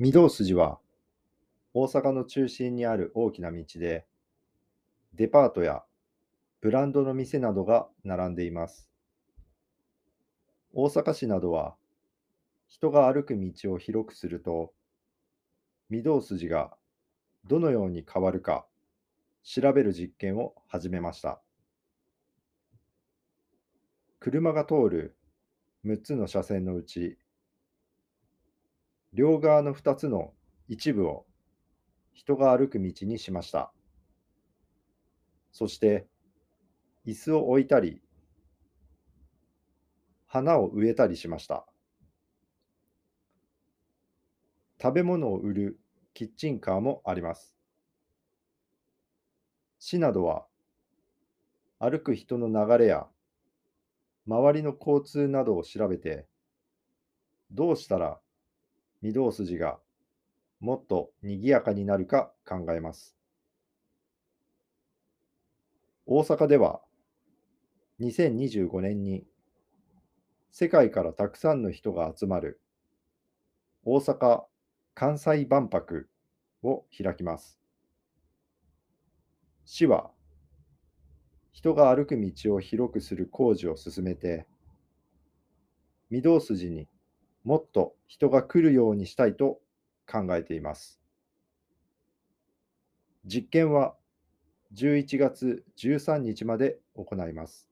御堂筋は大阪の中心にある大きな道で、デパートやブランドの店などが並んでいます。大阪市などは人が歩く道を広くすると、御堂筋がどのように変わるか調べる実験を始めました。車が通る6つの車線のうち、両側の2つの一部を人が歩く道にしました。そして、椅子を置いたり、花を植えたりしました。食べ物を売るキッチンカーもあります。市などは、歩く人の流れや周りの交通などを調べて、どうしたら御堂筋がもっと賑やかになるか考えます。大阪では2025年に世界からたくさんの人が集まる大阪・関西万博を開きます。市は人が歩く道を広くする工事を進めて、御堂筋にもっと人が来るようにしたいと考えています。実験は11月13日まで行います。